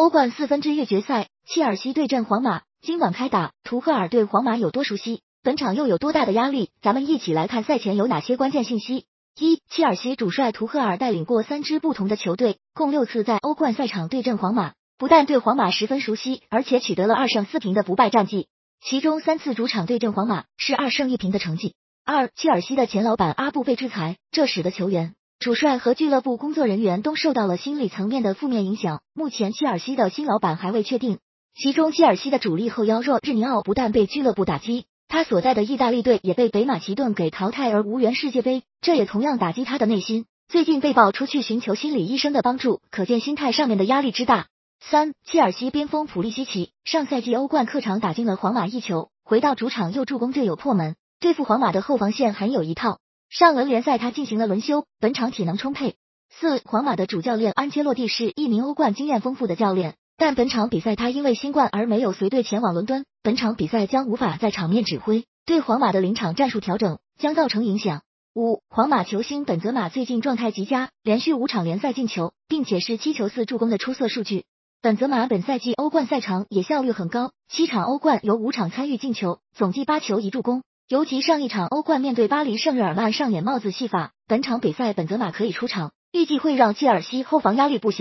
欧冠四分之一决赛，切尔西对阵皇马，今晚开打，图赫尔对皇马有多熟悉？本场又有多大的压力？咱们一起来看赛前有哪些关键信息。一、切尔西主帅图赫尔带领过三支不同的球队，共六次在欧冠赛场对阵皇马，不但对皇马十分熟悉，而且取得了二胜四平的不败战绩。其中三次主场对阵皇马是二胜一平的成绩。二、切尔西的前老板阿布被制裁，这使得球员、主帅和俱乐部工作人员都受到了心理层面的负面影响。目前切尔西的新老板还未确定。其中切尔西的主力后腰若日尼奥不但被俱乐部打击。他所在的意大利队也被北马其顿给淘汰而无缘世界杯，这也同样打击他的内心。最近被曝出去寻求心理医生的帮助，可见心态上面的压力之大。三，切尔西边锋普利西奇上赛季欧冠客场打进了皇马一球，回到主场又助攻队友破门，对付皇马的后防线很有一套。上轮联赛他进行了轮休，本场体能充沛。四，皇马的主教练安切洛蒂是一名欧冠经验丰富的教练。但本场比赛他因为新冠而没有随队前往伦敦，本场比赛将无法在场面指挥，对皇马的临场战术调整将造成影响。五，皇马球星本泽马最近状态极佳，连续五场联赛进球，并且是七球四助攻的出色数据。本泽马本赛季欧冠赛场也效率很高，七场欧冠有五场参与进球，总计八球一助攻。尤其上一场欧冠面对巴黎圣日耳曼上演帽子戏法，本场比赛本泽马可以出场，预计会让切尔西后防压力不小。